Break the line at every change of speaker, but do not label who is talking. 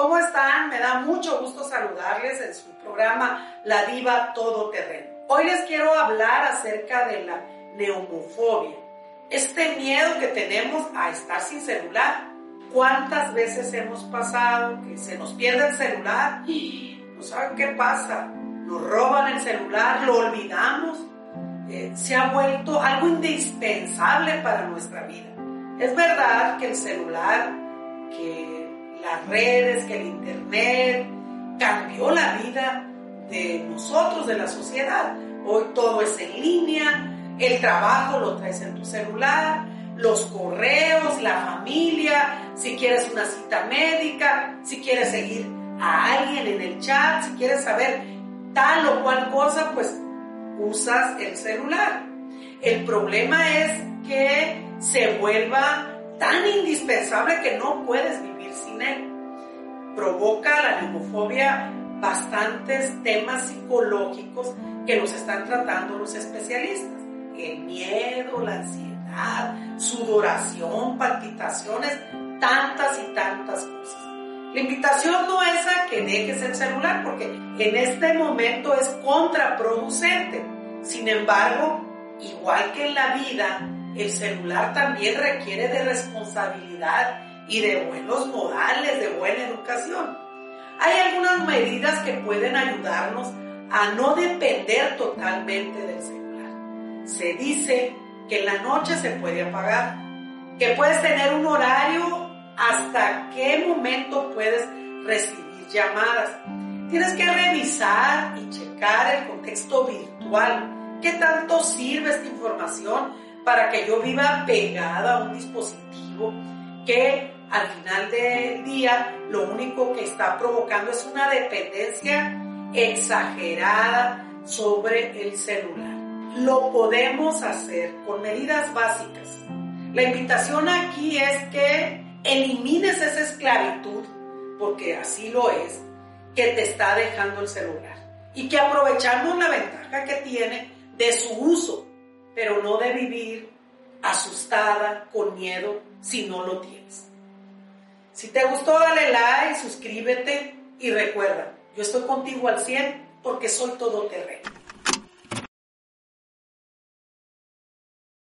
¿cómo están? Me da mucho gusto saludarles en su programa La Diva Todoterreno. Hoy les quiero hablar acerca de la neumofobia, este miedo que tenemos a estar sin celular. ¿Cuántas veces hemos pasado que se nos pierde el celular y no saben qué pasa? Nos roban el celular, lo olvidamos. Eh, se ha vuelto algo indispensable para nuestra vida. Es verdad que el celular, que las redes, que el internet cambió la vida de nosotros, de la sociedad. Hoy todo es en línea, el trabajo lo traes en tu celular, los correos, la familia, si quieres una cita médica, si quieres seguir a alguien en el chat, si quieres saber tal o cual cosa, pues usas el celular. El problema es que se vuelva tan indispensable que no puedes vivir sin él. Provoca la neumofobia bastantes temas psicológicos que los están tratando los especialistas. El miedo, la ansiedad, sudoración, palpitaciones, tantas y tantas cosas. La invitación no es a que dejes el celular porque en este momento es contraproducente. Sin embargo, igual que en la vida, el celular también requiere de responsabilidad y de buenos modales, de buena educación. Hay algunas medidas que pueden ayudarnos a no depender totalmente del celular. Se dice que en la noche se puede apagar, que puedes tener un horario hasta qué momento puedes recibir llamadas. Tienes que revisar y checar el contexto virtual. ¿Qué tanto sirve esta información para que yo viva pegada a un dispositivo que al final del día lo único que está provocando es una dependencia exagerada sobre el celular. Lo podemos hacer con medidas básicas. La invitación aquí es que elimines esa esclavitud, porque así lo es, que te está dejando el celular. Y que aprovechamos la ventaja que tiene de su uso, pero no de vivir asustada, con miedo, si no lo tienes. Si te gustó, dale like, suscríbete y recuerda, yo estoy contigo al 100 porque soy todo terreno.